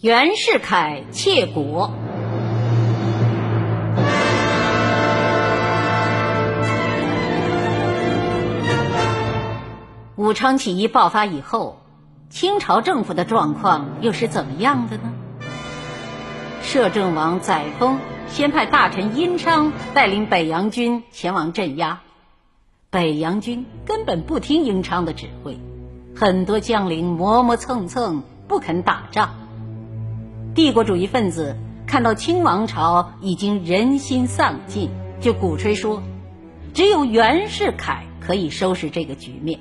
袁世凯窃国。武昌起义爆发以后，清朝政府的状况又是怎么样的呢？摄政王载沣先派大臣殷昌带领北洋军前往镇压，北洋军根本不听殷昌的指挥，很多将领磨磨蹭蹭不肯打仗。帝国主义分子看到清王朝已经人心丧尽，就鼓吹说，只有袁世凯可以收拾这个局面。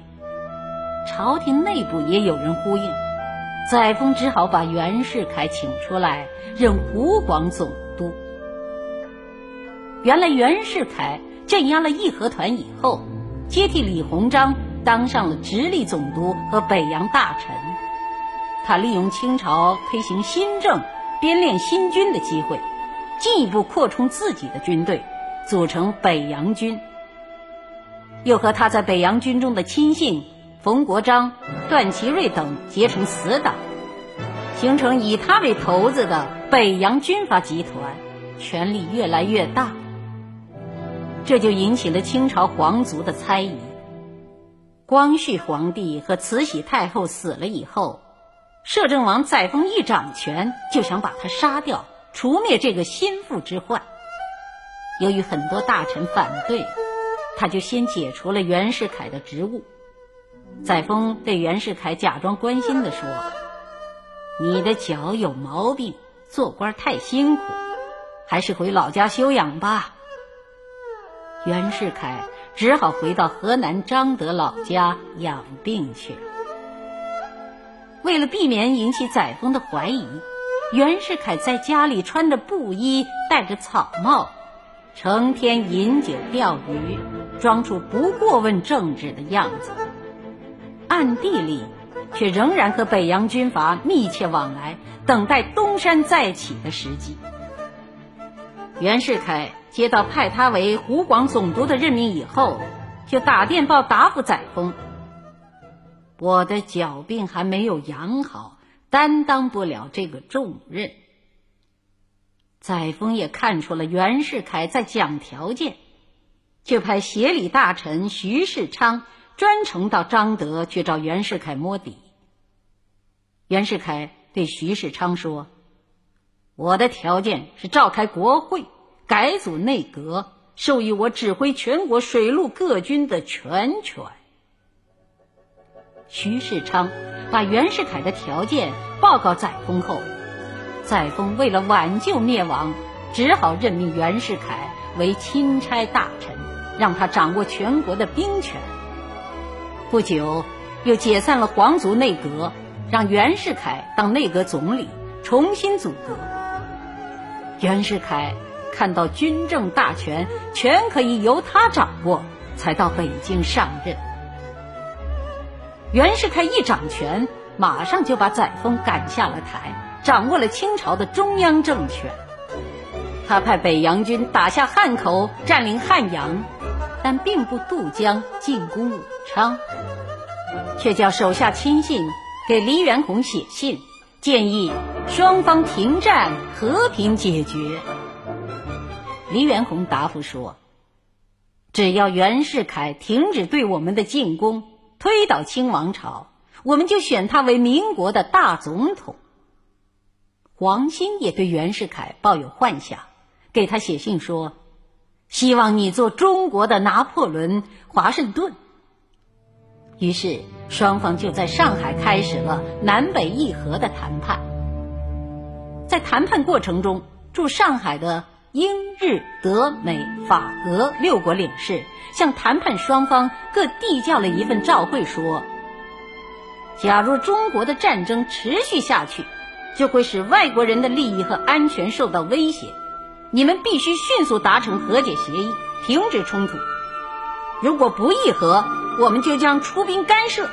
朝廷内部也有人呼应，载沣只好把袁世凯请出来任湖广总督。原来袁世凯镇压了义和团以后，接替李鸿章当上了直隶总督和北洋大臣。他利用清朝推行新政、编练新军的机会，进一步扩充自己的军队，组成北洋军。又和他在北洋军中的亲信。冯国璋、段祺瑞等结成死党，形成以他为头子的北洋军阀集团，权力越来越大。这就引起了清朝皇族的猜疑。光绪皇帝和慈禧太后死了以后，摄政王载沣一掌权就想把他杀掉，除灭这个心腹之患。由于很多大臣反对，他就先解除了袁世凯的职务。载沣对袁世凯假装关心地说：“你的脚有毛病，做官太辛苦，还是回老家休养吧。”袁世凯只好回到河南彰德老家养病去了。为了避免引起载沣的怀疑，袁世凯在家里穿着布衣，戴着草帽，成天饮酒钓鱼，装出不过问政治的样子。暗地里，却仍然和北洋军阀密切往来，等待东山再起的时机。袁世凯接到派他为湖广总督的任命以后，就打电报答复载沣：“我的脚病还没有养好，担当不了这个重任。”载沣也看出了袁世凯在讲条件，就派协理大臣徐世昌。专程到彰德去找袁世凯摸底。袁世凯对徐世昌说：“我的条件是召开国会，改组内阁，授予我指挥全国水陆各军的全权。”徐世昌把袁世凯的条件报告载沣后，载沣为了挽救灭亡，只好任命袁世凯为钦差大臣，让他掌握全国的兵权。不久，又解散了皇族内阁，让袁世凯当内阁总理，重新组阁。袁世凯看到军政大权全可以由他掌握，才到北京上任。袁世凯一掌权，马上就把载沣赶下了台，掌握了清朝的中央政权。他派北洋军打下汉口，占领汉阳。但并不渡江进攻武昌，却叫手下亲信给黎元洪写信，建议双方停战，和平解决。黎元洪答复说：“只要袁世凯停止对我们的进攻，推倒清王朝，我们就选他为民国的大总统。”黄兴也对袁世凯抱有幻想，给他写信说。希望你做中国的拿破仑、华盛顿。于是双方就在上海开始了南北议和的谈判。在谈判过程中，驻上海的英、日、德、美、法、俄六国领事向谈判双方各递交了一份照会，说：假如中国的战争持续下去，就会使外国人的利益和安全受到威胁。你们必须迅速达成和解协议，停止冲突。如果不议和，我们就将出兵干涉。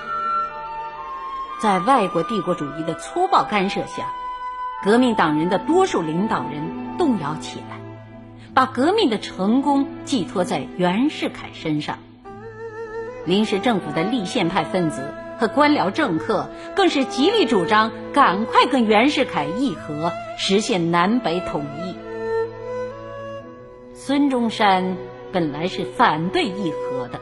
在外国帝国主义的粗暴干涉下，革命党人的多数领导人动摇起来，把革命的成功寄托在袁世凯身上。临时政府的立宪派分子和官僚政客更是极力主张赶快跟袁世凯议和，实现南北统一。孙中山本来是反对议和的，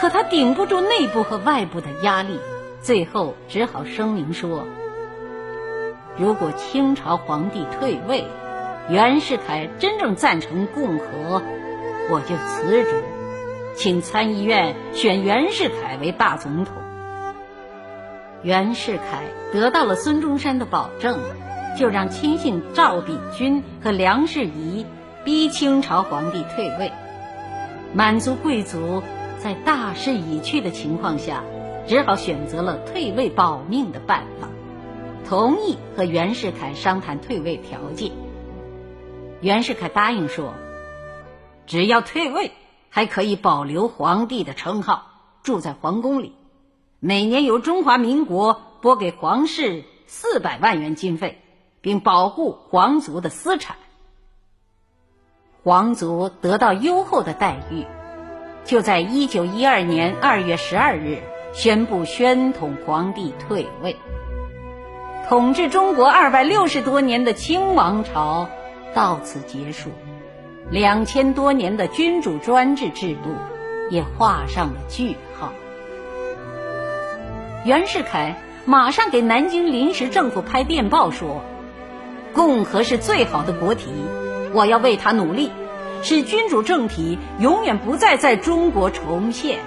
可他顶不住内部和外部的压力，最后只好声明说：“如果清朝皇帝退位，袁世凯真正赞成共和，我就辞职，请参议院选袁世凯为大总统。”袁世凯得到了孙中山的保证，就让亲信赵秉钧和梁士仪逼清朝皇帝退位。满族贵族在大势已去的情况下，只好选择了退位保命的办法，同意和袁世凯商谈退位条件。袁世凯答应说，只要退位，还可以保留皇帝的称号，住在皇宫里。每年由中华民国拨给皇室四百万元经费，并保护皇族的私产。皇族得到优厚的待遇，就在一九一二年二月十二日宣布宣统皇帝退位，统治中国二百六十多年的清王朝到此结束，两千多年的君主专制制度也画上了句号。袁世凯马上给南京临时政府拍电报说：“共和是最好的国体，我要为他努力，使君主政体永远不再在中国重现。”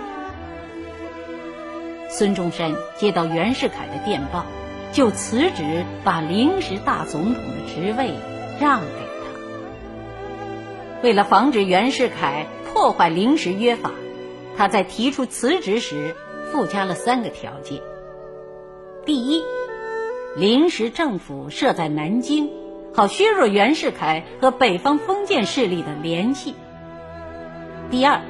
孙中山接到袁世凯的电报，就辞职，把临时大总统的职位让给。为了防止袁世凯破坏临时约法，他在提出辞职时。附加了三个条件：第一，临时政府设在南京，好削弱袁世凯和北方封建势力的联系；第二，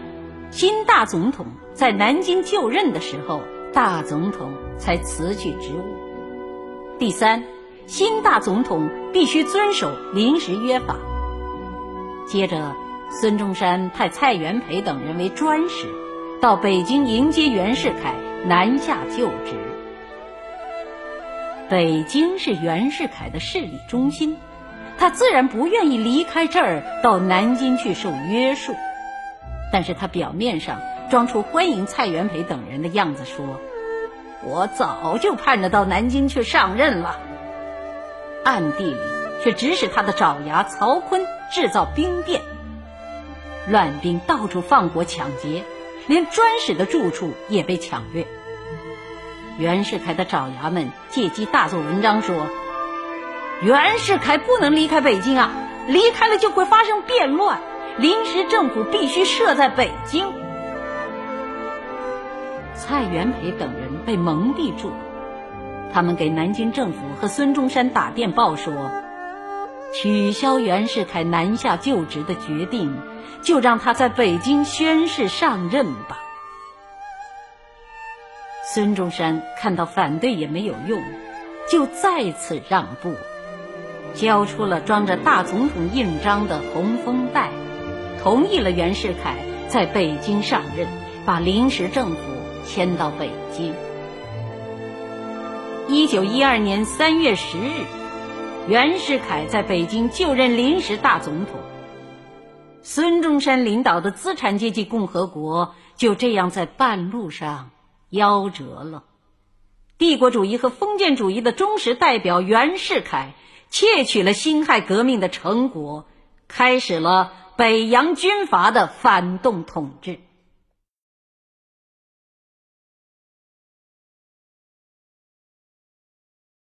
新大总统在南京就任的时候，大总统才辞去职务；第三，新大总统必须遵守临时约法。接着，孙中山派蔡元培等人为专使。到北京迎接袁世凯南下就职。北京是袁世凯的势力中心，他自然不愿意离开这儿到南京去受约束。但是他表面上装出欢迎蔡元培等人的样子，说：“我早就盼着到南京去上任了。”暗地里却指使他的爪牙曹锟制造兵变，乱兵到处放火抢劫。连专使的住处也被抢掠。袁世凯的爪牙们借机大做文章，说：“袁世凯不能离开北京啊，离开了就会发生变乱，临时政府必须设在北京。”蔡元培等人被蒙蔽住，他们给南京政府和孙中山打电报说：“取消袁世凯南下就职的决定。”就让他在北京宣誓上任吧。孙中山看到反对也没有用，就再次让步，交出了装着大总统印章的红封袋，同意了袁世凯在北京上任，把临时政府迁到北京。一九一二年三月十日，袁世凯在北京就任临时大总统。孙中山领导的资产阶级共和国就这样在半路上夭折了。帝国主义和封建主义的忠实代表袁世凯窃取了辛亥革命的成果，开始了北洋军阀的反动统治。